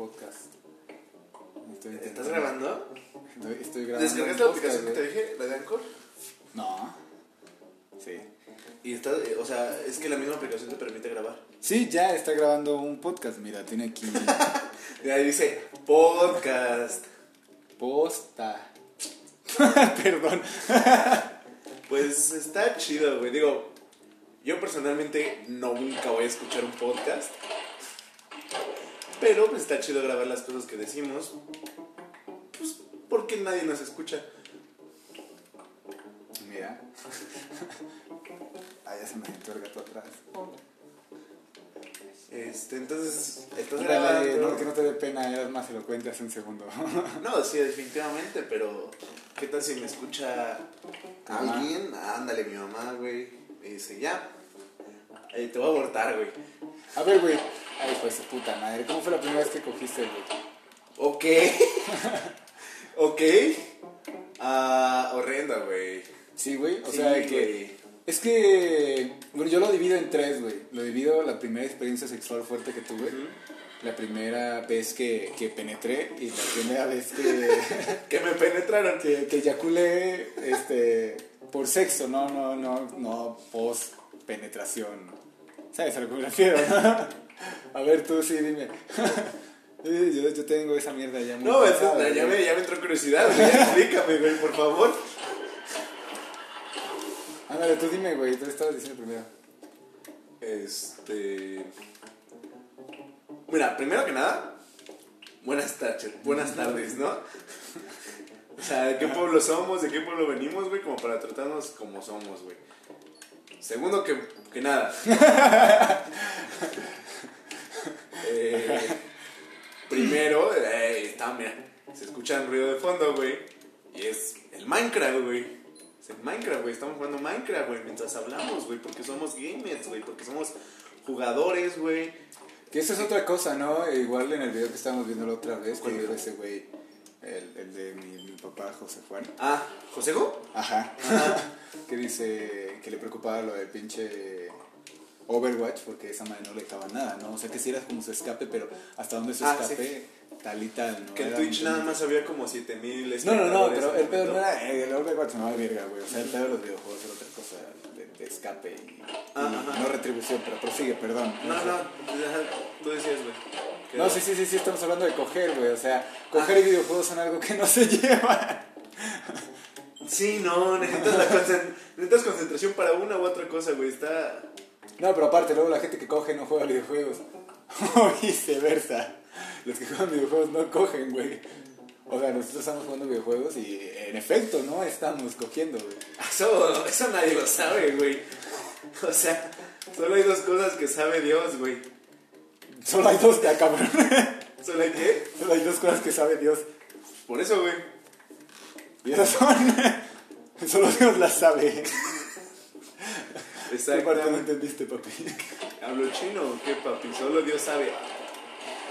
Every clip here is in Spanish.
podcast. Estoy ¿Estás grabando? Estoy, estoy grabando. ¿Descargaste la aplicación que te dije, la de Anchor? No. Sí. Y está, eh, o sea, es que la misma aplicación te permite grabar. Sí, ya está grabando un podcast. Mira, tiene aquí ahí dice podcast. posta. Perdón. Pues está chido, güey. Digo, yo personalmente no nunca voy a escuchar un podcast. Pero pues, está chido grabar las cosas que decimos. Pues porque nadie nos escucha. Mira. Ah, ya se me metió el gato atrás. Este, entonces, estás grabando. no, que no te dé pena, eras más elocuente hace un segundo. No, sí, definitivamente, pero ¿qué tal si me escucha alguien? Ándale, mi mamá, güey. Y dice, ya, eh, te voy a abortar, güey. A ver, güey. Ay, pues de puta madre. ¿Cómo fue la primera vez que cogiste, güey? Ok. ok. Ah, horrenda, güey. Sí, güey. O Sí, sea, que. Es que. Bueno, yo lo divido en tres, güey. Lo divido la primera experiencia sexual fuerte que tuve. Ujú. La primera vez que, que penetré y la primera vez que, Que me penetraron. que, que eyaculé este, por sexo, no, no, no, no post penetración. ¿Sabes a lo que me refiero? A ver, tú sí, dime. Yo, yo tengo esa mierda ya muy No, pasada, ya, me, ya me entró curiosidad, güey. Explícame, güey, por favor. Ándale, tú dime, güey, tú estabas diciendo primero. Este. Mira, primero que nada, buenas tardes, buenas tardes, ¿no? O sea, ¿de qué pueblo somos? ¿De qué pueblo venimos, güey? Como para tratarnos como somos, güey. Segundo que, que nada. Eh, primero, eh, está, mira, se escucha un ruido de fondo, güey. Y es el Minecraft, güey. Es el Minecraft, güey. Estamos jugando Minecraft, güey, mientras hablamos, güey. Porque somos gamers, güey. Porque somos jugadores, güey. Que eso es otra cosa, ¿no? Igual en el video que estábamos viendo la otra vez, que ¿Cuál dijo video? ese güey, el, el de mi, mi papá José Juan. Ah, ¿Josejo? Ajá. que dice que le preocupaba lo del pinche Overwatch porque esa madre no le dejaba nada, ¿no? O sea que sí era como su escape, pero hasta donde su Ah, escape, tal y tal, ¿no? Que en Twitch nada más había como 7000 No, no, no, pero el pedo no era el Overwatch, no verga, güey. O sea, el pedo de los videojuegos era otra cosa de, de escape y, Ah, y no retribución, pero prosigue, perdón. No, no, tú decías, güey. No, sí, sí, sí, sí, estamos hablando de coger, güey. O sea, coger y videojuegos son algo que no se llevan. Sí, no, necesitas, la necesitas concentración para una u otra cosa, güey. Está. No, pero aparte, luego la gente que coge no juega videojuegos. O viceversa. Los que juegan videojuegos no cogen, güey. O sea, nosotros estamos jugando videojuegos y en efecto no estamos cogiendo, güey. Eso, eso nadie lo sabe, güey. O sea, solo hay dos cosas que sabe Dios, güey. Solo hay dos, ya cabrón. ¿Solo hay qué? Solo hay dos cosas que sabe Dios. Por eso, güey. Y esas son. Solo Dios las sabe. ¿Qué parte no entendiste, papi? ¿Hablo chino qué, papi? Solo Dios sabe.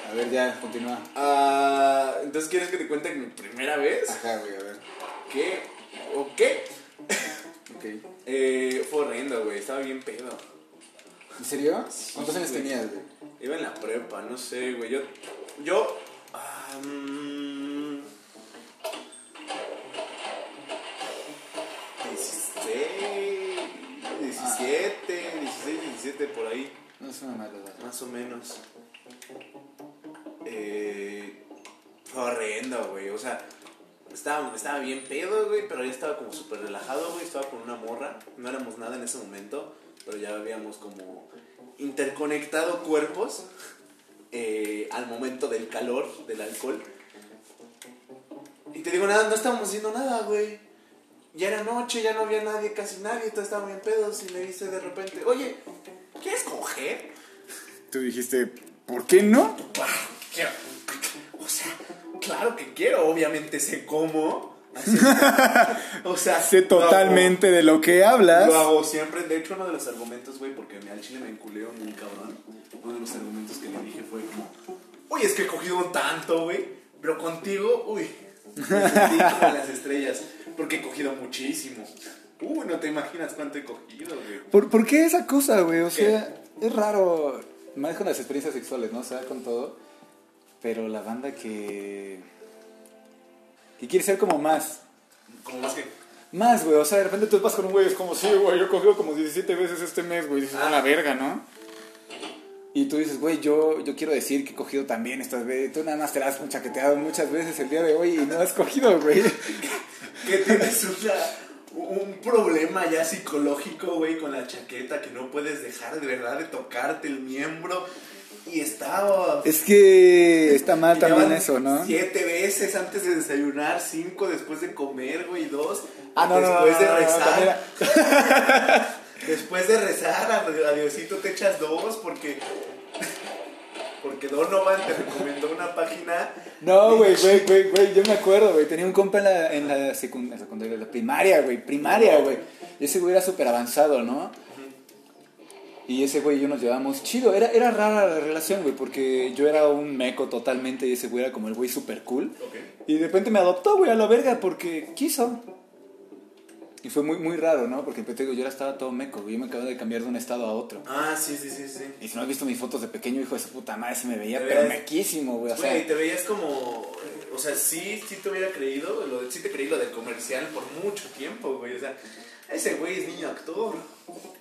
A ver, ya, continúa. Ah, entonces, ¿quieres que te cuente mi primera vez? Ajá, güey, a ver. ¿Qué? ¿O qué? Ok. Eh, fue horrendo, güey. Estaba bien pedo. ¿En serio? ¿Cuántos años güey. tenías, güey? Iba en la prepa, no sé, güey. Yo. Yo. ah, mm, 16, 17, 16, 17, por ahí, No es una mala edad. más o menos. Eh, fue horrendo, güey. O sea, estaba, estaba bien pedo, güey, pero ya estaba como súper relajado, güey. Estaba con una morra. No éramos nada en ese momento, pero ya habíamos como interconectado cuerpos eh, al momento del calor, del alcohol. Y te digo, nada, no estábamos haciendo nada, güey. Ya era noche, ya no había nadie, casi nadie, todos estaban bien pedos y me dice de repente, oye, ¿quieres coger? Tú dijiste, ¿por qué no? Quiero- O sea, claro que quiero, obviamente sé cómo. Así- o sea, Sé hago- totalmente de lo que hablas. Lo hago siempre. De hecho, uno de los argumentos, güey, porque al chile me enculeo muy cabrón. Uno de los argumentos que le dije fue como, uy, es que he cogido un tanto, güey. Pero contigo, uy, las estrellas. Porque he cogido muchísimo. Uy, no te imaginas cuánto he cogido, güey. ¿Por, por qué esa cosa, güey? O ¿Qué? sea, es raro. Más con las experiencias sexuales, ¿no? O sea, con todo. Pero la banda que. que quiere ser como más. Como más que. Más, güey. O sea, de repente tú vas con un güey y es como, sí, güey, yo he cogido como 17 veces este mes, güey. Dices, a la verga, ¿no? Y tú dices, güey, yo, yo quiero decir que he cogido también estas veces. Tú nada más te la has chaqueteado muchas veces el día de hoy y no has cogido, güey. Que tienes una, un problema ya psicológico, güey, con la chaqueta que no puedes dejar de verdad de tocarte el miembro. Y estaba. Es que está mal y también eso, ¿no? Siete veces antes de desayunar, cinco después de comer, güey, dos. Ah, no, después no, de no, rezar. Después de rezar, a Diosito te echas dos porque. Porque Donovan te recomendó una página. No, güey, güey, güey, güey, yo me acuerdo, güey. Tenía un compa en la, en la secundaria, en la primaria, güey, primaria, güey. Y ese güey era súper avanzado, ¿no? Y ese güey y yo nos llevábamos chido. Era, era rara la relación, güey, porque yo era un meco totalmente y ese güey era como el güey súper cool. Y de repente me adoptó, güey, a la verga porque quiso. Y fue muy, muy raro, ¿no? Porque te digo, yo era estaba todo meco, güey. Yo me acabo de cambiar de un estado a otro. Ah, sí, sí, sí, sí. Y si no has visto mis fotos de pequeño, hijo de su puta madre, se me veía pero mequísimo, güey. O sea, Güey, te veías como. O sea, sí, sí te hubiera creído. Lo, de- sí te creí lo del comercial por mucho tiempo, güey. O sea, ese güey es niño actor.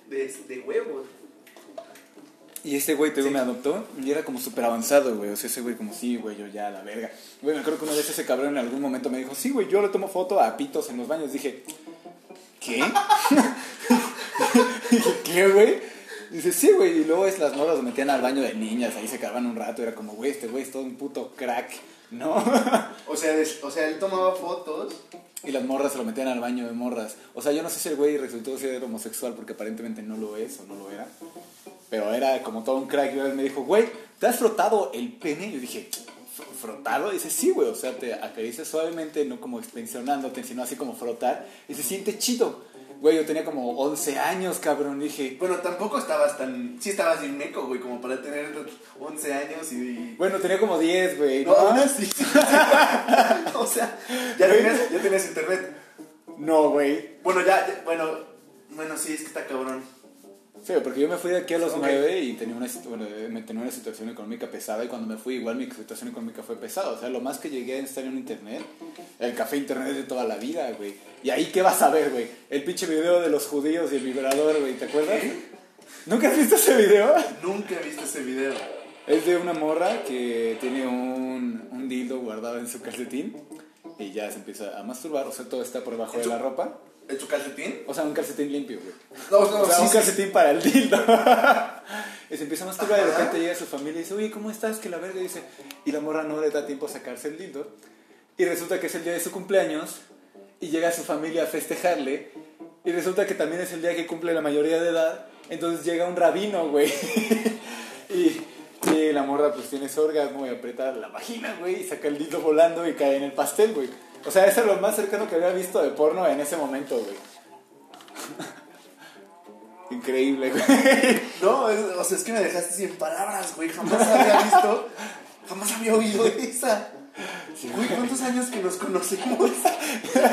De, de huevos. Y ese güey, te digo, Sí. me adoptó y era como súper avanzado, güey. O sea, ese güey como, sí, güey, yo ya, la verga. Güey, me acuerdo que una vez ese cabrón en algún momento me dijo, sí, güey, yo le tomo foto a pitos en los baños. Dije, ¿qué? Dije, ¿qué, güey? Dice, sí, güey. Y luego es las morras lo metían al baño de niñas, ahí se cargaban un rato. Era como, güey, este güey es todo un puto crack, ¿no? O sea, o sea, él tomaba fotos. Y las morras se lo metían al baño de morras. O sea, yo no sé si el güey resultó ser homosexual porque aparentemente no lo es o no lo era. Pero era como todo un crack. Y una vez me dijo, güey, ¿te has frotado el pene? Y yo dije, "¿Fr- ¿frotado? Y dice, sí, güey. O sea, te acaricias suavemente, no como extensionándote, sino así como frotar. Y se siente chido. Güey, yo tenía como 11 años, cabrón. Dije, Bueno, tampoco estabas tan. Sí, estabas bien meco, güey, como para tener 11 años y. bueno, tenía como 10, güey. No, ¿no? o sea, ya tenías, ya tenías internet. No, güey. Bueno, ya, ya- bueno, bueno, sí, es que está cabrón. Sí, porque yo me fui de aquí a los. 9 y tenía una, bueno, eh, me tenía una situación económica pesada y cuando me fui igual mi situación económica fue pesada. O sea, lo más que llegué a estar en internet, el café internet de toda la vida, güey. Y ahí, ¿qué vas a ver, güey? El pinche video de los judíos y el vibrador, güey, ¿te acuerdas? ¿Nunca has visto ese video? Nunca he visto ese video. Es de una morra que tiene un, un dildo guardado en su calcetín y ya se empieza a masturbar, o sea, todo está por debajo de la ropa. ¿En tu calcetín? O sea, un calcetín limpio, güey. No, no, O sea, sí, un sí. calcetín para el dildo. y se empieza a masturbar y de repente llega su familia y dice, oye, ¿cómo estás? Que la verga dice. Y la morra no le da tiempo a sacarse el dildo. Y resulta que es el día de su cumpleaños. Y llega su familia a festejarle. Y resulta que también es el día que cumple la mayoría de edad. Entonces llega un rabino, güey. y, y la morra pues tiene su orgasmo y aprieta la vagina, güey. Y saca el dildo volando y cae en el pastel, güey. O sea, eso es lo más cercano que había visto de porno en ese momento, güey. Increíble, güey. No, es- o sea, es que me dejaste sin palabras, güey. Jamás había visto, jamás había oído esa. Güey, ¿cuántos años que nos conocemos?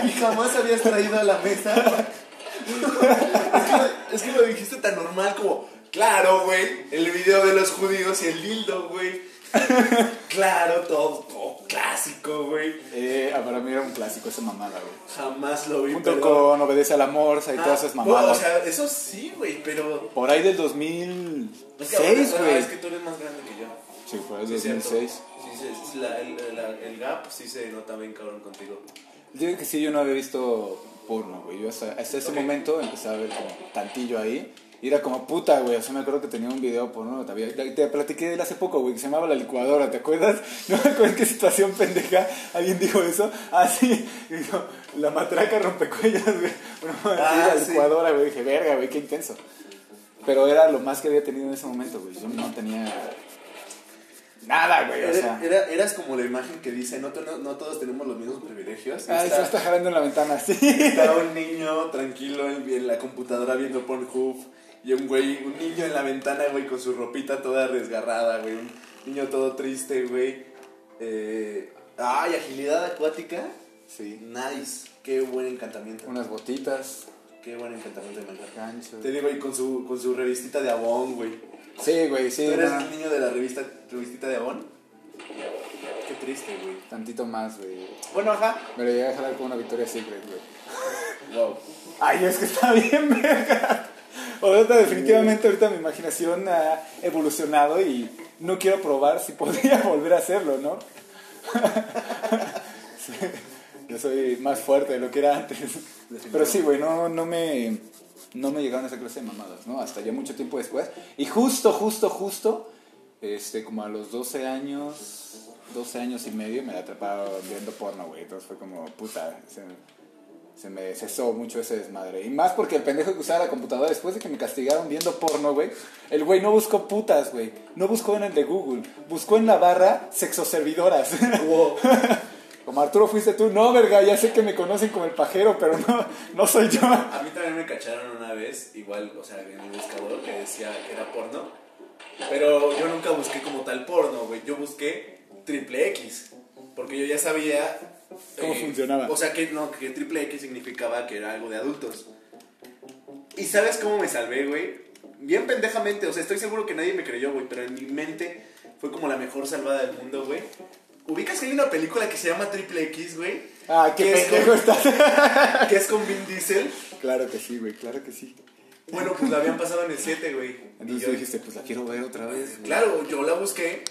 Y jamás habías traído a la mesa. Es que, lo- es que lo dijiste tan normal como, claro, güey, el video de los judíos y el dildo, güey. Claro, todo, todo clásico, güey. Eh, ah, para mí era un clásico esa mamada, güey. Jamás lo vi. Junto pero- con Obedece a la Morsa y Ah, todas esas bueno, mamadas. o sea, eso sí, güey, pero... por ahí del Es que, 2006, ahora, güey. Es que tú eres más grande que yo. Sí, Sí, del cierto. 2006. Sí, sí, sí, la- el, la- el gap sí se nota bien cabrón contigo. Yo digo que sí, yo no había visto porno, güey. Yo hasta, hasta ese Ok. momento empecé a ver como tantillo ahí. Y era como puta, güey. O sea, me acuerdo que tenía un video porno. Te, había- te platiqué de él hace poco, güey, que se llamaba La Licuadora, ¿te acuerdas? No me acuerdo en qué situación pendeja alguien dijo eso. Ah, sí. Y dijo, la matraca rompecuellas, güey. Bueno, Ah, la sí. licuadora, güey. Dije, verga, güey, qué intenso. Pero era lo más que había tenido en ese momento, güey. Yo no tenía nada, güey. O sea. Era- era- eras como la imagen que dice, no, no, no todos tenemos los mismos privilegios. Ah, está, se está jalando en la ventana, sí. está un niño tranquilo en, en la computadora viendo Pornhub y un güey, un niño en la ventana, güey, con su ropita toda resgarrada, güey. Un niño todo triste, güey. Eh, ay, agilidad acuática. Sí. Nice. Qué buen encantamiento. Unas botitas, Qué buen encantamiento de manga. Te digo, y con su, con su revistita de Avon, güey. Sí, güey, sí. ¿Tú eres no. el niño de la revista, revistita de Avon? triste, güey. Tantito más, güey. Bueno, ajá. Me lo llegué a jalar con una victoria secret, güey. Wow. Ay, es que está bien, verga. Ahorita, definitivamente, ahorita mi imaginación ha evolucionado y no quiero probar si podría volver a hacerlo, ¿no? Sí, Yo soy más fuerte de lo que era antes. Pero sí, güey, no, no me, no me llegaron a esa clase de mamadas, ¿no? Hasta ya mucho tiempo después. Y justo, justo, justo, este, como a los 12 años, 12 años y medio, me la atrapaba viendo porno, güey. Entonces fue como, puta, se, me cesó mucho ese desmadre. Y más porque el pendejo que usaba la computadora después de que me castigaron viendo porno, güey. El güey no buscó putas, güey. No buscó en el de Google. Buscó en la barra sexoservidoras. Como Arturo fuiste tú, no, verga, ya sé que me conocen como el pajero, pero no, no soy yo. A mí también me cacharon una vez, igual, o sea, en el buscador que decía que era porno. Pero yo nunca busqué como tal porno, güey. Yo busqué triple X. Porque yo ya sabía. Eh, ¿Cómo funcionaba? O sea, que no, que triple X significaba que era algo de adultos. ¿Y sabes cómo me salvé, güey? Bien pendejamente, o sea, estoy seguro que nadie me creyó, güey, pero en mi mente fue como la mejor salvada del mundo, güey. ¿Ubicas que hay una película que se llama Triple X, güey? Ah, qué ¿Qué es pendejo estás. Que es con Vin Diesel. claro que sí, güey, claro que sí. Bueno, pues la habían pasado en el 7, güey. Y Entonces yo- tú dijiste, pues la quiero ver otra vez. güey. Claro, yo la busqué.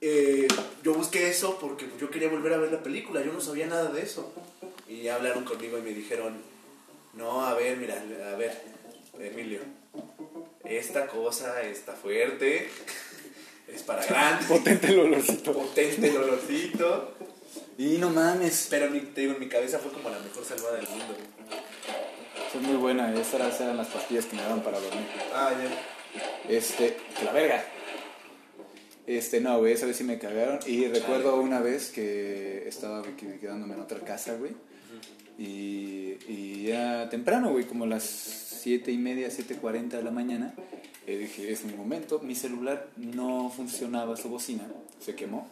Eh, yo busqué eso porque yo quería volver a ver la película. Yo no sabía nada de eso. Y ya hablaron conmigo y me dijeron: No, a ver, mira, a ver, Emilio. Esta cosa está fuerte. Es para grande. Potente el olorcito. Potente el olorcito. Y no mames. Pero mi- te digo, en mi cabeza fue como la mejor salvada del mundo. Es muy buena, esas eran las pastillas que me daban para dormir. Ah, ya. Este, que la verga. Este, no, güey, esa vez sí me cagaron. Y recuerdo una vez que estaba que- quedándome en otra casa, güey. Y, y ya temprano, güey, como las 7 y media, 7.40 de la mañana. eh, dije, es mi momento. Mi celular no funcionaba su bocina, se quemó.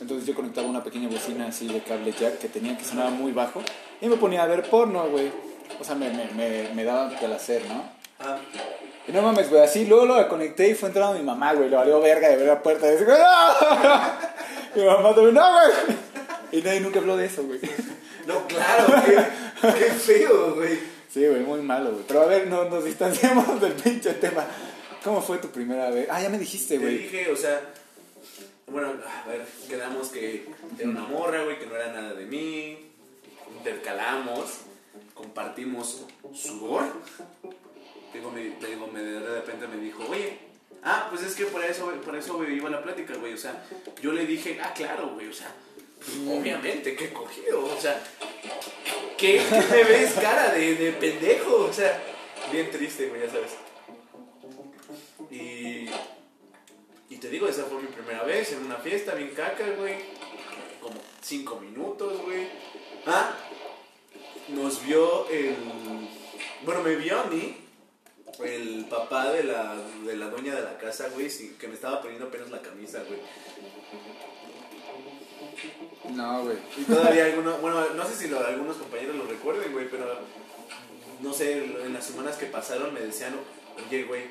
Entonces yo conectaba una pequeña bocina así de cable jack que tenía que sonar muy bajo. Y me ponía a ver porno, güey. O sea, me, me, me, me daba placer, ¿no? Ah, Y no mames, güey, así luego lo conecté y fue entrando mi mamá, güey, le valió verga de ver la puerta y dice, ¡No! Mi mamá también, ¡no, güey! Y nadie nunca habló de eso, güey. no, claro, qué, qué feo, güey. Sí, güey, muy malo, güey. Pero a ver, no, nos distanciamos del pinche tema. ¿Cómo fue tu primera vez? Ah, ya me dijiste, Te güey. dije, o sea, bueno, a ver, quedamos que era una morra, güey, que no era nada de mí. Intercalamos, compartimos sudor. Digo, me, te digo, me, de repente me dijo, oye, ah, pues es que por eso, por eso iba la plática, güey. O sea, yo le dije, ah, claro, güey, o sea, pues, obviamente, he cogido, o sea, ¿qué, qué me ves cara de, de pendejo? O sea, bien triste, güey, ya sabes. Y, y te digo, esa fue mi primera vez en una fiesta bien caca, güey. Como cinco minutos, güey. Ah, nos vio el. Bueno, me vio a mí, el papá de la, de la dueña de la casa, güey, sí, que me estaba poniendo apenas la camisa, güey. No, güey. Y todavía algunos, bueno, no sé si lo- algunos compañeros lo recuerden, güey, pero no sé, en las semanas que pasaron me decían, oye, güey,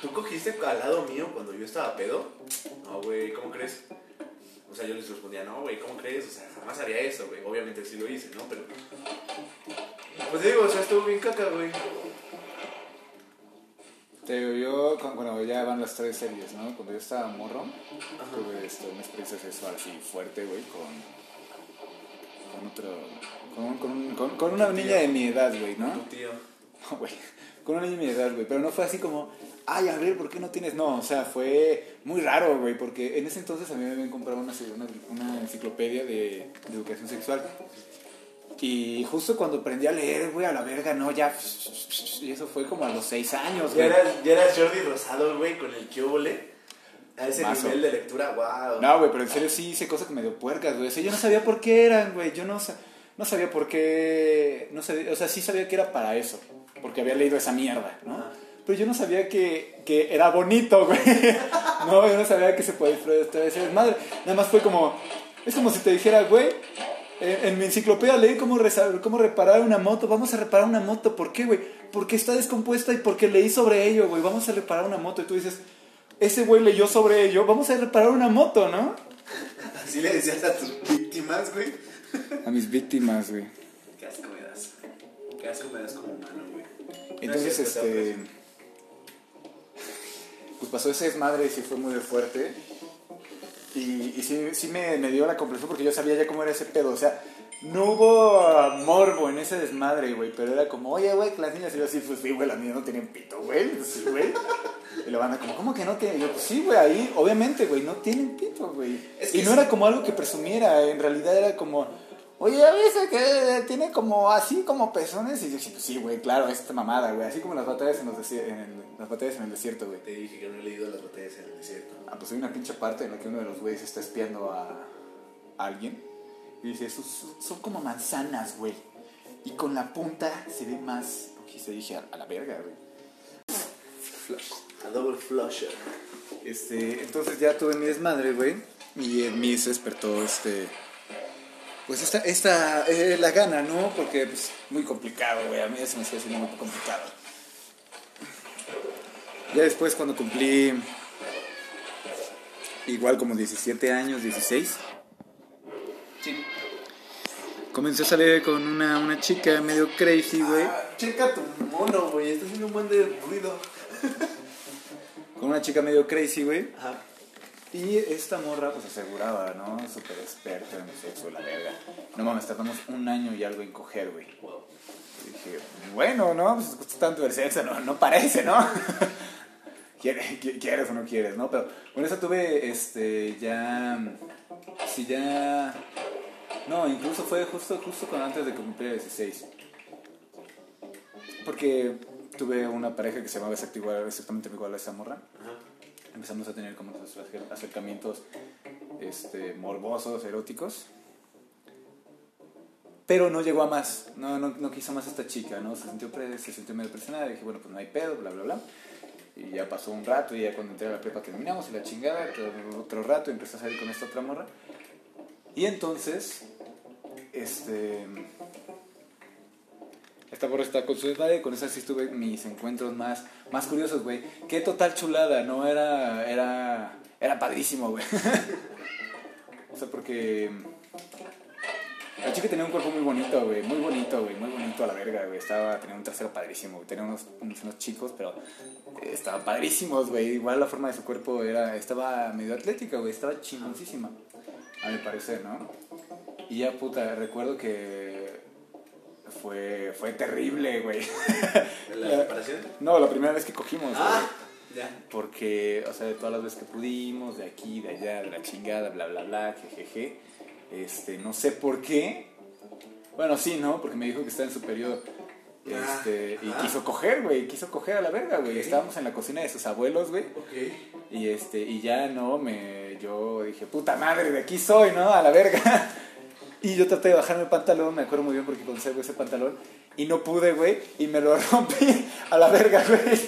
¿tú cogiste al lado mío cuando yo estaba pedo? No, güey, ¿cómo crees? O sea, yo les respondía, no, güey, ¿cómo crees? O sea, jamás haría eso, güey. Obviamente sí lo hice, ¿no? Pero. Pues digo, o sea, estuvo bien caca, güey. Te digo, yo, cu- bueno, ya van las tres series, ¿no? Cuando yo estaba morro, tuve este, una experiencia sexual así fuerte, güey, con, con otro, con, con, con, con una niña de mi edad, güey, ¿no? Tu tío. No, güey, con una niña de mi edad, güey, pero no fue así como, ay, a ver, ¿por qué no tienes? No, o sea, fue muy raro, güey, porque en ese entonces a mí me habían comprado una, una, una enciclopedia de, de educación sexual. Y justo cuando aprendí a leer, güey, a la verga, no, ya. Y eso fue como a los seis años, Ya güey. eras, ya eras Jordi Rosado, güey, con el que A ese nivel de lectura, wow. No, güey, pero en serio sí hice cosas que medio puercas, güey. O sea, yo no sabía por qué eran, güey. Yo no, no sabía por qué. No sabía, o sea, sí sabía que era para eso. Porque había leído esa mierda, ¿no? Pero yo no sabía que, que era bonito, güey. No, yo no sabía que se podía disfrutar de ese desmadre. Nada más fue como. Es como si te dijera, güey. En, en mi enciclopedia leí cómo, reparar una moto. Vamos a reparar una moto. ¿Por qué, güey? Porque está descompuesta y porque leí sobre ello, güey. Vamos a reparar una moto. Y tú dices, ese güey leyó sobre ello. Vamos a reparar una moto, ¿no? Así le decías a tus víctimas, güey. A mis víctimas, güey. Qué asco me das. Qué asco me das como humano, güey. Entonces, Gracias, este. Pues pasó ese desmadre y sí fue muy fuerte. Y, y sí, sí me, me dio la comprensión porque yo sabía ya cómo era ese pedo. O sea, no hubo morbo en ese desmadre, güey. Pero era como, oye, güey, que las niñas. Y yo así, pues sí, güey, las niñas no tienen pito, güey. Sí, güey. Y la banda, como, ¿cómo que no tienen? Y yo, pues sí, güey, ahí, obviamente, güey, no tienen pito, güey. Es que Y no sí. era como algo que presumiera. En realidad era como. Oye, ¿ya viste que tiene como así como pezones? Y yo, sí, pues sí, güey, claro, esta mamada, güey. Así como las batallas en, los desi- en el- las batallas en el desierto, güey. Te dije que no he leído las batallas en el desierto. Ah, pues hay una pinche parte en la que uno de los güeyes está espiando a, a alguien y dice, "Sus- son, son como manzanas, güey. Y con la punta se ve más... Y se dije, a, a la verga, güey. Flush. A double flusher. Este, entonces ya tuve mi desmadre, güey. Y en mí se despertó este... Pues esta, esta eh, la gana, ¿no? Porque pues muy complicado, güey. A mí se me hacía haciendo muy complicado. Ya después cuando cumplí igual como 17 años, 16, Sí. comencé a salir con una, una chica medio crazy, güey. Ah, checa tu mono, güey. Está haciendo un buen de ruido. Con una chica medio crazy, güey. Ajá. Y esta morra pues aseguraba, ¿no? Súper experta en sexo, la verga. No mames, tardamos un año y algo en coger, güey. Y dije, bueno, ¿no? Pues tanto el sexo, no, no parece, ¿no? ¿Quieres, qui- ¿Quieres o no quieres, no? Pero con eso tuve, este, ya... Sí, ya... No, incluso fue justo, justo con antes de que cumpliera 16. Porque tuve una pareja que se llamaba exact- igual- exactamente igual a esa morra Ajá. Empezamos a tener como acer- acercamientos este, morbosos, eróticos. Pero no llegó a más, no, no, quiso más esta chica, ¿no? Se sintió, pre- se sintió medio presionada, dije, bueno, pues no hay pedo, bla, bla, bla. Y ya pasó un rato, y ya cuando entré a la prepa terminamos, y la chingada, otro, rato, y empecé a salir con esta otra morra. Y entonces, este... Esta morra está con su desmadre, con esa sí tuve mis encuentros más, más curiosos, güey. Qué total chulada, ¿no? Era, era, era padrísimo, güey. o sea, porque... La chica tenía un cuerpo muy bonito, güey. Muy bonito, güey. Muy bonito a la verga, güey. Estaba, tenía un trasero padrísimo, güey. Tenía unos, unos, unos chicos, pero eh, estaban padrísimos, güey. Igual la forma de su cuerpo era, estaba medio atlética, güey. Estaba chingoncísima, a mi parecer, ¿no? Y ya, puta, recuerdo que fue, fue terrible, güey. ¿La La- separación? No, la primera vez que cogimos, güey. Ah, ya. Porque, o sea, de todas las veces que pudimos, de aquí, de allá, de la chingada, bla, bla, bla, jejeje. Este, no sé por qué. Bueno, sí, ¿no? Porque me dijo que está en su periodo. Este, y Ah. quiso coger, güey, quiso coger a la verga, güey. Ok. Estábamos en la cocina de sus abuelos, güey. Ok. Y este, y ya no, me, yo dije, puta madre, de aquí soy, ¿no? A la verga. Y yo traté de bajarme el pantalón, me acuerdo muy bien porque conservo ese pantalón. Y no pude, güey, y me lo rompí a la verga, güey.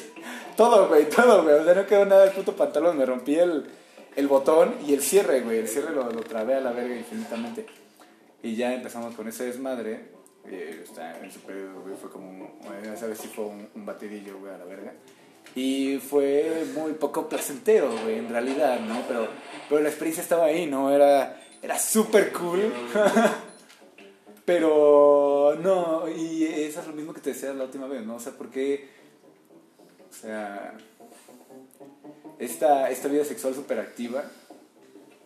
Todo, güey, todo, güey. O sea, no quedó nada del puto pantalón. Me rompí el, el botón y el cierre, güey. El cierre lo, lo trabé a la verga infinitamente. Y ya empezamos con ese desmadre. Eh, está en su periodo, güey, fue como, un- bueno, esa vez sí fue un, un batidillo, güey, a la verga. Y fue muy poco placentero, güey, en realidad, ¿no? Pero, pero la experiencia estaba ahí, ¿no? Era, era súper cool. pero no, y eso es lo mismo que te decía la última vez, ¿no? O sea, ¿por qué? O sea, esta, esta vida sexual súper activa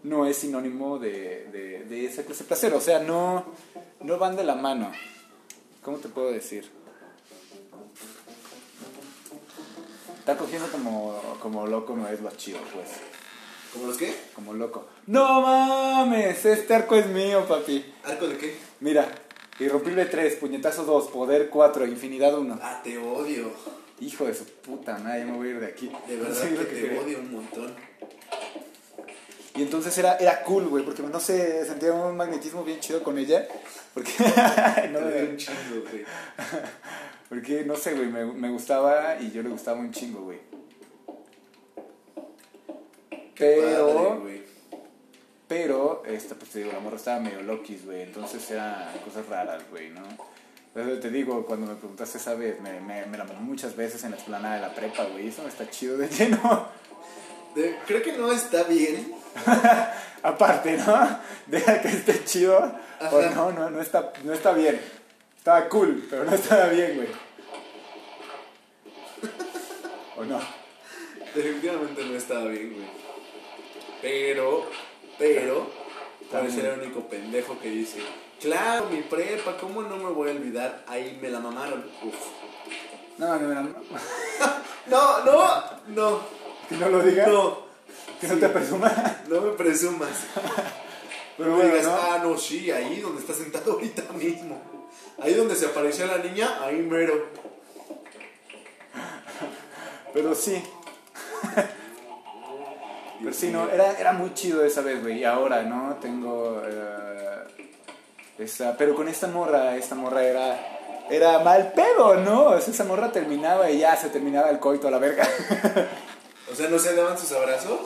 no es sinónimo de, de, de esa clase placer. O sea, no, no van de la mano. ¿Cómo te puedo decir? Estar cogiendo como, como loco no es lo chido, pues. ¿Cómo los qué? Como loco. ¡No mames! Este arco es mío, papi. ¿Arco de qué? Mira, irrompible 3, puñetazo 2, poder 4, infinidad 1. Ah, te odio. Hijo de su puta madre, ya me voy a ir de aquí. De No verdad sé que, te quería. odio un montón. Y entonces era, era cool, güey, porque no sé, sentía un magnetismo bien chido con ella. Porque, no, odio un chingo, güey. porque no sé, güey, me, me gustaba y yo le gustaba un chingo, güey. Pero, Padre, pero, esta, pues te digo, la morra estaba medio loquis, güey, entonces eran cosas raras, güey, ¿no? Entonces te digo, cuando me preguntaste esa vez, me, me, me la mamé muchas veces en la explanada de la prepa, güey, eso no está chido de lleno. De- creo que no está bien. aparte, ¿no? Deja que esté chido. O no, no, no está, no está bien. Estaba cool, pero no estaba bien, güey. ¿O no? Definitivamente no estaba bien, güey. Pero, pero, tal vez era el único pendejo que dice, claro, mi prepa, ¿cómo no me voy a olvidar? Ahí me la mamaron. Uf. No, no, no, no. No, no, no, Que no lo digas. no, Que no te presuma. no me presumas. Pero No bueno, digas, ¿no? ah, no, sí, ahí donde está sentado ahorita mismo. Ahí donde se apareció la niña, ahí mero. Pero sí. Pero sí, no, era, era muy chido esa vez, güey. Y ahora, ¿no? Tengo. eh, esa, pero con esta morra, esta morra era. Era mal pedo, ¿no? O sea, esa morra terminaba y ya se terminaba el coito a la verga. O sea, ¿no se daban sus abrazos?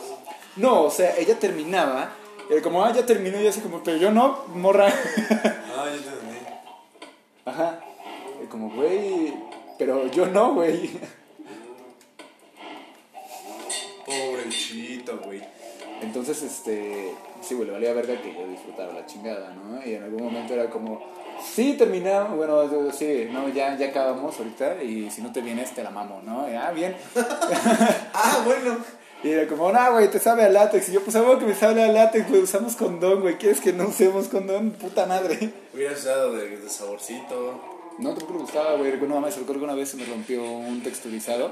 No, o sea, ella terminaba. Y era como, ah, ya terminó. Y yo así como, pero yo no, morra. Ah, ya entendí. Ajá. Y como, güey. Pero yo no, güey. Güey. Entonces, este, sí, güey, le valía verga que yo disfrutara la chingada, ¿no? Y en algún momento era como, sí, terminamos, bueno, yo- sí, no, ya, ya acabamos ahorita y si no te vienes te la mamo, ¿no? Y, ah, bien. Ah, bueno. Y era como, no, güey, te sabe a látex. Y yo, pues, algo que me sabe a látex, güey, usamos condón, güey. ¿Quieres que no usemos condón? Puta madre. Hubieras usado de, de saborcito. No, tampoco me gustaba, güey. No mames, recuerdo que una vez se me rompió un texturizado.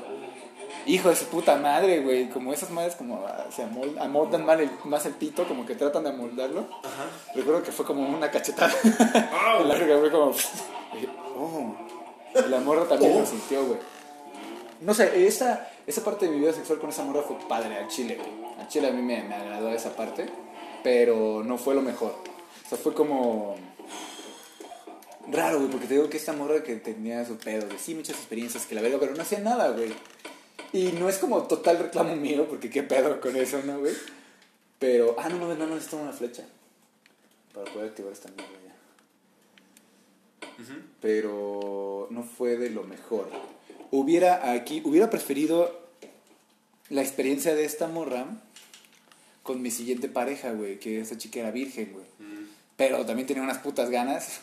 Hijo de su puta madre, güey. Como esas madres como ah, se amol- amoldan mal el- más el pito, como que tratan de amoldarlo. Ajá. Recuerdo que fue como una cachetada. Como. yo, oh. Y La morra también Oh. lo sintió, güey. No sé, esa, esa parte de mi vida sexual con esa morra fue padre al chile, güey. Al chile a mí me, me agradó esa parte, pero no fue lo mejor. O sea, fue como. Raro, güey, porque te digo que esta morra que tenía su pedo, de sí, muchas experiencias, que la verga, pero no hacía nada, güey. Y no es como total reclamo mío, porque qué pedo con eso, ¿no, güey? Pero, ah, no, no, no, necesito una flecha para poder activar esta mierda ya. Pero no fue de lo mejor. Hubiera aquí, hubiera preferido la experiencia de esta morra con mi siguiente pareja, güey, que esa chica era virgen, güey. Pero también tenía unas putas ganas.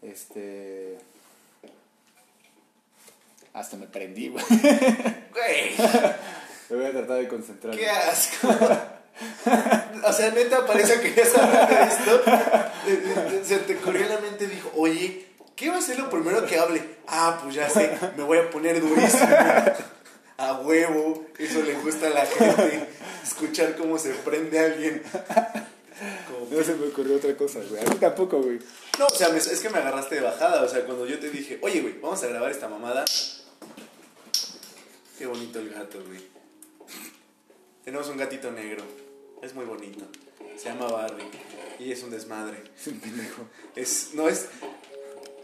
Este. Hasta me prendí, güey. Güey, Me voy a tratar de concentrar. qué asco. O sea, neta, parece que ya sabes de esto. Se te corrió la mente y dijo, oye, ¿qué va a ser lo primero que hable? Ah, pues ya sé, me voy a poner durísimo. A huevo, eso le gusta a la gente. Escuchar cómo se prende alguien. Como No se me ocurrió otra cosa, güey. A mí tampoco, güey. No, o sea, es que me agarraste de bajada. O sea, cuando yo te dije, oye, güey, vamos a grabar esta mamada. Qué bonito el gato, güey. Tenemos un gatito negro. Es muy bonito. Se llama Barbie. Y es un desmadre. Es un pendejo. Es. No es.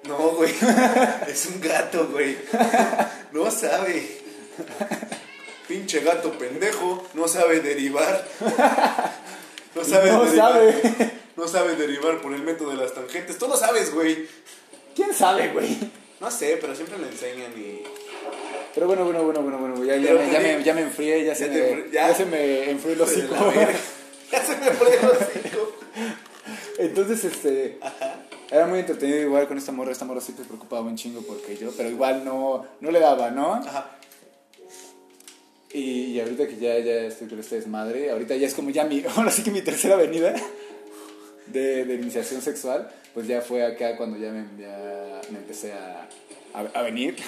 No, güey. Es un gato, güey. No sabe. Pinche gato pendejo. No sabe derivar. No sabe No derivar. sabe. No sabe derivar por el método de las tangentes. Tú lo sabes, güey. ¿Quién sabe, güey? No sé, pero siempre le enseñan y. Pero bueno, bueno, bueno, bueno, bueno. Ya, ya, me, ya, me, ya me enfrié, ya, se, te me, ya. se me enfrió el hocico. Ya se me fue el hocico. Entonces, este. Era muy entretenido igual con esta morra. Esta morra sí te preocupaba un chingo porque yo, pero igual no, no le daba, ¿no? Ajá. Y, y ahorita que ya, ya estoy con este desmadre, ahorita ya es como ya mi, ahora sí que mi tercera avenida de, de iniciación sexual, pues ya fue acá cuando ya me, ya me empecé a, a, a venir.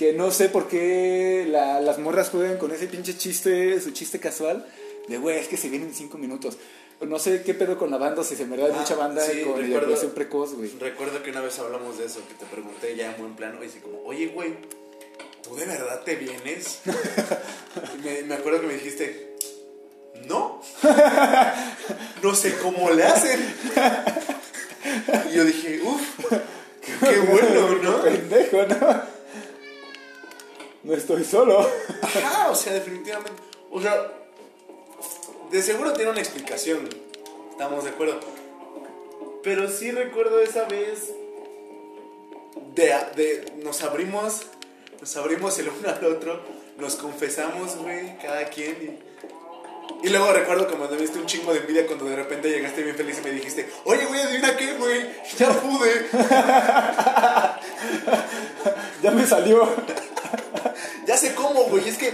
que no sé por qué la- las morras juegan con ese pinche chiste, su chiste casual, de güey, es que se vienen cinco minutos. No sé qué pedo con la banda, si en verdad hay Ah, mucha banda sí, con recuerdo. eyaculación precoz, güey. Recuerdo que una vez hablamos de eso, que te pregunté ya en buen plano, y así como, oye, güey, ¿tú de verdad te vienes? Me, me acuerdo que me dijiste, no, no sé cómo le hacen. Y yo dije, uff, qué bueno, ¿no? Pendejo, ¿no? No estoy solo. Ajá, o sea, definitivamente. O sea, de seguro tiene una explicación. Estamos de acuerdo. Pero sí recuerdo esa vez. De, de- nos abrimos. Nos abrimos el uno al otro. Nos confesamos, güey, cada quien. Y luego recuerdo como me diste un chingo de envidia cuando de repente llegaste bien feliz y me dijiste, oye, güey, adivina qué, güey, ya pude. ya me salió. Cómo, güey, es que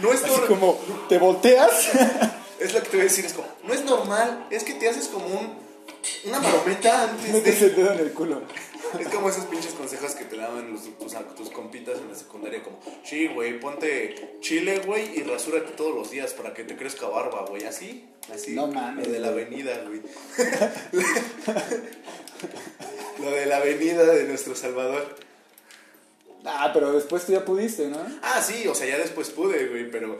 no es como, ¿te volteas? es lo que te voy a decir, es como, no es normal, es que te haces como un, una marometa antes Metes de... el dedo en el culo. Es como esos pinches consejos que te daban los, tus, tus compitas en la secundaria, como, sí, güey, ponte chile, güey, y rasúrate todos los días para que te crezca barba, güey, así, así. No mames, Lo de la avenida, güey. Lo de la avenida de nuestro Salvador. Ah, pero después tú ya pudiste, ¿no? Ah, sí, o sea, ya después pude, güey, pero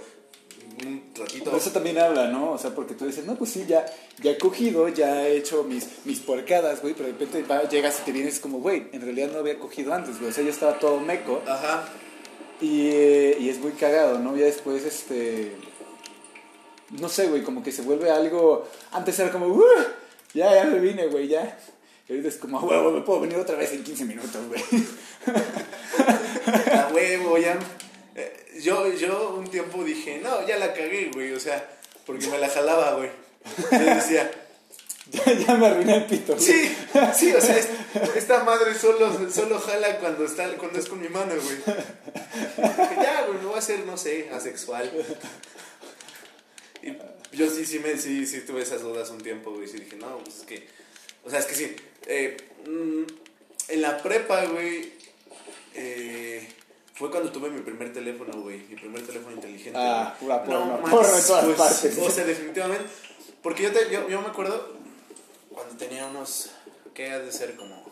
un ratito. Eso también habla, ¿no? O sea, porque tú dices, no, pues sí, ya, ya he cogido, ya he hecho mis, mis porcadas, güey, pero de repente va- llegas y te vienes como, güey, en realidad no había cogido antes, güey. O sea, yo estaba todo meco Ajá. y, eh, y es muy cagado, ¿no? Ya después, este... No sé, güey, como que se vuelve algo... Antes era como, "Uh, ya, ya me vine, güey, ya. Y ahorita es como, "A huevo, me puedo venir otra vez en 15 minutos, güey. A huevo, ya. eh, Yo, yo un tiempo dije, no, ya la cagué, güey, o sea, porque me la jalaba, güey. Yo decía, ya, ya me arruiné el pito, güey. sí, sí, o sea, es- esta madre solo, solo jala cuando, está, cuando es con mi mano, güey. Dije, ya, güey, me voy a hacer, no sé, asexual. Y yo sí, sí, me, sí, sí tuve esas dudas un tiempo, güey, sí dije, no, pues es que, o sea, es que sí, eh, mm, en la prepa, güey, eh, fue cuando tuve mi primer teléfono, güey, mi primer teléfono inteligente. Ah, güey. pura porno, mames, porno en todas pues, partes. O sea, definitivamente, porque yo, te- yo, yo me acuerdo cuando tenía unos, ¿qué ha de ser? Como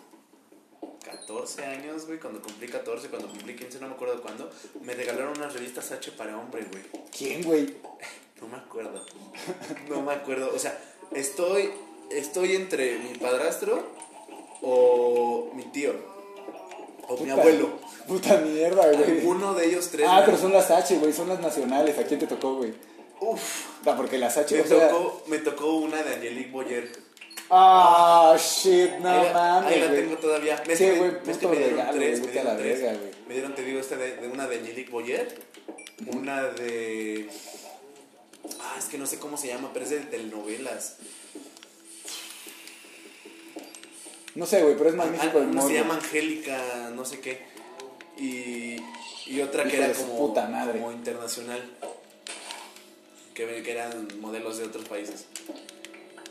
14 años, güey, cuando cumplí 14, cuando cumplí 15, no me acuerdo cuándo, me regalaron unas revistas H para hombre, güey. ¿Quién, güey? No me acuerdo. No me acuerdo. O sea, estoy, estoy entre mi padrastro o mi tío. O mi abuelo. Puta mierda, güey. Alguno de ellos tres. Ah, me- pero son las H, güey, son las nacionales. ¿A quién te tocó, güey? Uf. Ah, porque las H, Me o sea- tocó, me tocó una de Angelique Boyer. Ah, shit, no ahí la, mames, ahí la tengo todavía. Es Sí, me- güey, es que puto me dieron regalo, tres, me dieron tres. verga. Me dieron, te digo, esta de, de una de Angelique Boyer. Una de. Ah, es que no sé cómo se llama, pero es de telenovelas. No sé, güey, pero es magnífico Ah, el morbo. se llama Angélica, no sé qué. Y, y otra que era como, puta madre. como internacional. Que, que eran modelos de otros países.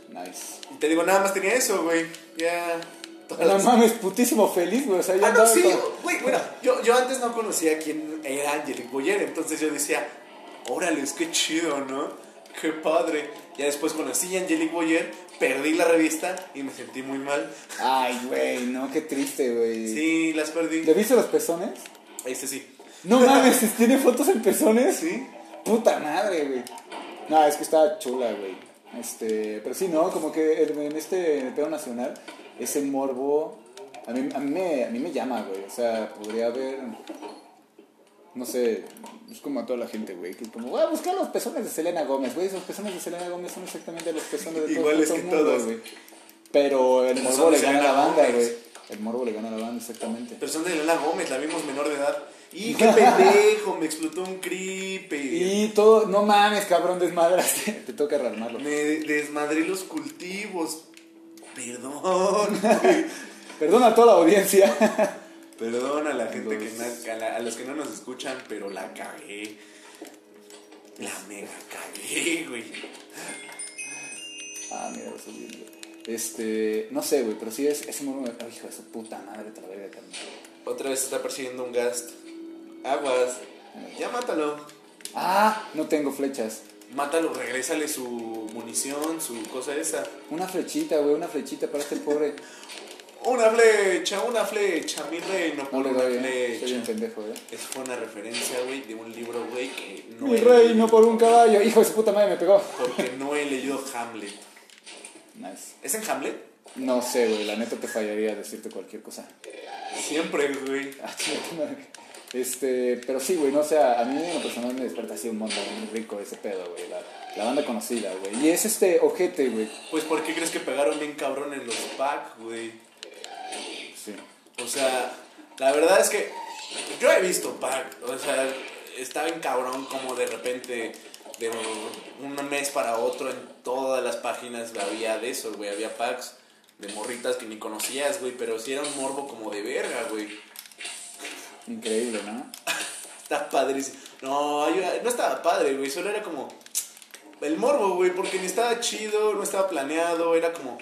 Nice. Y te digo, nada más tenía eso, güey. Ya. todas No las- mames, putísimo feliz, güey. O sea, ya Ah, no, sí, güey, bueno, yo, yo antes no conocía quién era Angelique Boyer, entonces yo decía, órale, es que chido, ¿no? Qué padre. Ya después conocí a Angelique Boyer, perdí la revista y me sentí muy mal. Ay, güey, no, qué triste, güey. Sí, las perdí. ¿Le viste los pezones? Este sí. No mames, ¿tiene fotos en pezones? Sí. Puta madre, güey. No, es que está chula, güey. Este, pero sí, ¿no? Como que en en este en el pedo nacional, ese morbo, a mí, a mí, me, a mí me llama, güey. O sea, podría haber, no sé, es como a toda la gente, güey. Que es como, voy a buscar los pezones de Selena Gómez, güey. Esos pezones de Selena Gómez son exactamente los pezones de todo, todo el que mundo, todos. güey. Pero el Pero morbo le gana a la Selena banda, güey. El morbo le gana a la banda, exactamente. Pero son de Lola Gómez, la vimos menor de edad. ¡Y qué pendejo! Me explotó un creepy. Y todo, no mames, cabrón, desmadraste. Te toca rearmarlo. Me desmadré los cultivos. Perdón. Perdona a toda la audiencia. Perdón a la gente que na- a, la- a los que no nos escuchan, pero la cagué. La mega cagué, güey. Ah, mira, eso es bien, güey. Este, no sé, güey, pero sí es ese morbo. Ay, hijo de su puta madre, te la verga, carnal. Otra vez está persiguiendo un gast. Aguas. Ya mátalo. Ah, no tengo flechas. Mátalo, regrésale su munición, su cosa esa. Una flechita, güey, una flechita para este pobre. Una flecha, una flecha, mi reino No por una doy, eh. Soy flecha. un pendejo, eh. Esa fue una referencia, güey, de un libro, güey, que no Mi he rey, leído, no por un caballo. Hijo de su puta madre, me pegó. Porque no he leído Hamlet. Nice. ¿Es en Hamlet? No sé, güey, la neta te fallaría decirte cualquier cosa. Siempre, güey. Ah. Este, pero sí, güey, no o sea, a mí en lo personal me desperta así un mundo muy rico ese pedo, güey. La, la banda conocida, güey. Y es este ojete, güey. Pues, ¿por qué crees que pegaron bien cabrón en los pack, güey? O sea, la verdad es que yo he visto pack. O sea, está bien cabrón como de repente de un mes para otro en todas las páginas había de eso, güey. Había packs de morritas que ni conocías, güey, pero sí era un morbo como de verga, güey. Increíble, ¿no? Está padrísimo. No, no estaba padre, güey, solo era como el morbo, güey, porque ni estaba chido, no estaba planeado, era como...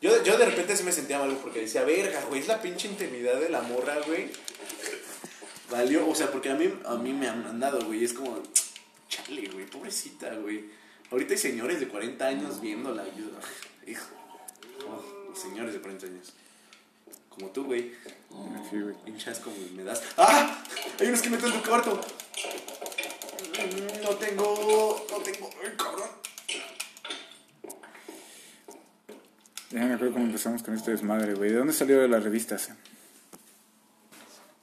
Yo, yo de repente sí me sentía mal, porque decía, verga, güey, es la pinche intimidad de la morra, güey. Valió, o sea, porque a mí, a mí me han mandado, güey, es como, chale, güey, pobrecita, güey. Ahorita hay señores de 40 años viéndola, hijo, los señores de 40 años. Como tú, güey. Sí, güey. Pinchas como me das. ¡Ah! Hay unos que meten en tu cuarto. No tengo. No tengo. ¡Ay, cabrón! Ya me acuerdo cómo empezamos con este desmadre, güey. ¿De dónde salió de las revistas?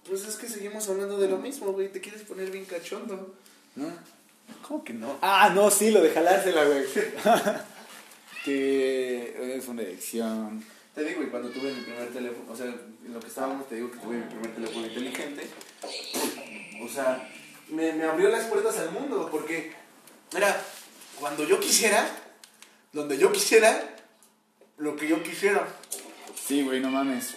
Pues es que seguimos hablando de lo mismo, güey. Te quieres poner bien cachondo. ¿No? ¿Cómo que no? Ah, no, sí, lo de jalársela, güey. que es una edición. Te digo, y cuando tuve mi primer teléfono, o sea, en lo que estábamos, te digo que tuve mi primer teléfono inteligente. O sea, me, me abrió las puertas al mundo, porque era cuando yo quisiera, donde yo quisiera, lo que yo quisiera. Sí, güey, no mames.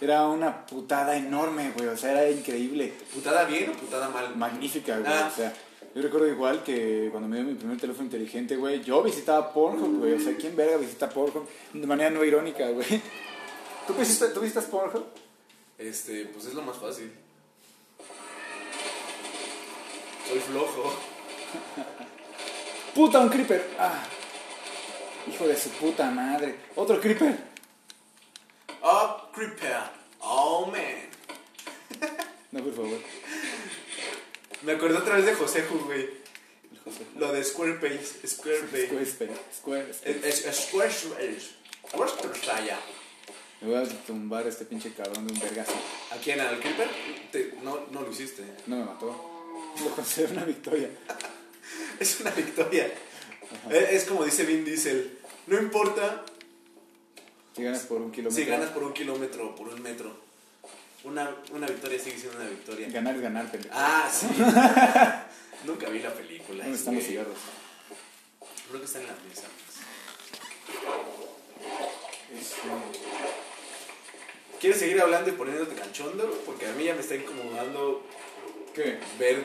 Era una putada enorme, güey. O sea, era increíble. ¿Putada bien o putada mal? Magnífica, güey. Ah. O sea, yo recuerdo igual que cuando me dio mi primer teléfono inteligente, güey, yo visitaba Pornhub, güey. O sea, ¿quién verga visita Pornhub? De manera no irónica, güey. ¿Tú visitas, ¿tú visitas Pornhub? Este, pues es lo más fácil. Soy flojo. ¡Puta, un creeper! ¡Ah! Hijo de su puta madre. ¡Otro creeper! Oh, creeper. Oh, man. No, por favor. Me acordé otra vez de Joseju, güey. José. Lo de Squarespace. Squarespace. Squarespace. Squarespace. Es, es Squarespace. Squarespace. Me voy a tumbar a este pinche cabrón de un vergazo. ¿A quién? ¿Al Creeper? Te- no, no lo hiciste. No me mató. Lo considero una victoria. Es una victoria. Es, es como dice Vin Diesel. No importa Si ganas por un kilómetro. si ganas por un kilómetro o por un metro. Una, una victoria sigue siendo una victoria. Ganar es ganar, pendejo. Ah, sí. Nunca vi la película. ¿Dónde están los cigarros? Creo que está en la mesa. ¿Quieres seguir hablando y poniéndote canchondo? Porque a mí ya me está incomodando ¿Qué? ver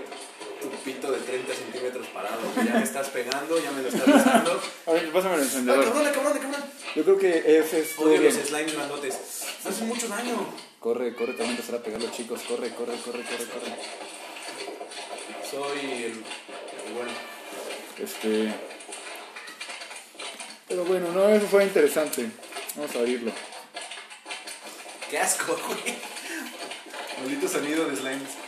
tu pito de 30 centímetros parado. Ya me estás pegando, ya me lo estás besando. A ver, pásame el ¡Ay, encendedor. cabrón, cabrón, cabrón! Yo creo que ese es Odio los slimes grandotes. Hacen mucho daño. Corre, corre, también empezar a pegar los chicos. Corre, corre, corre, corre, corre. Soy el, el bueno. Este. Pero bueno, no, eso fue interesante. Vamos a abrirlo. ¡Qué asco, güey! Maldito sonido de slimes.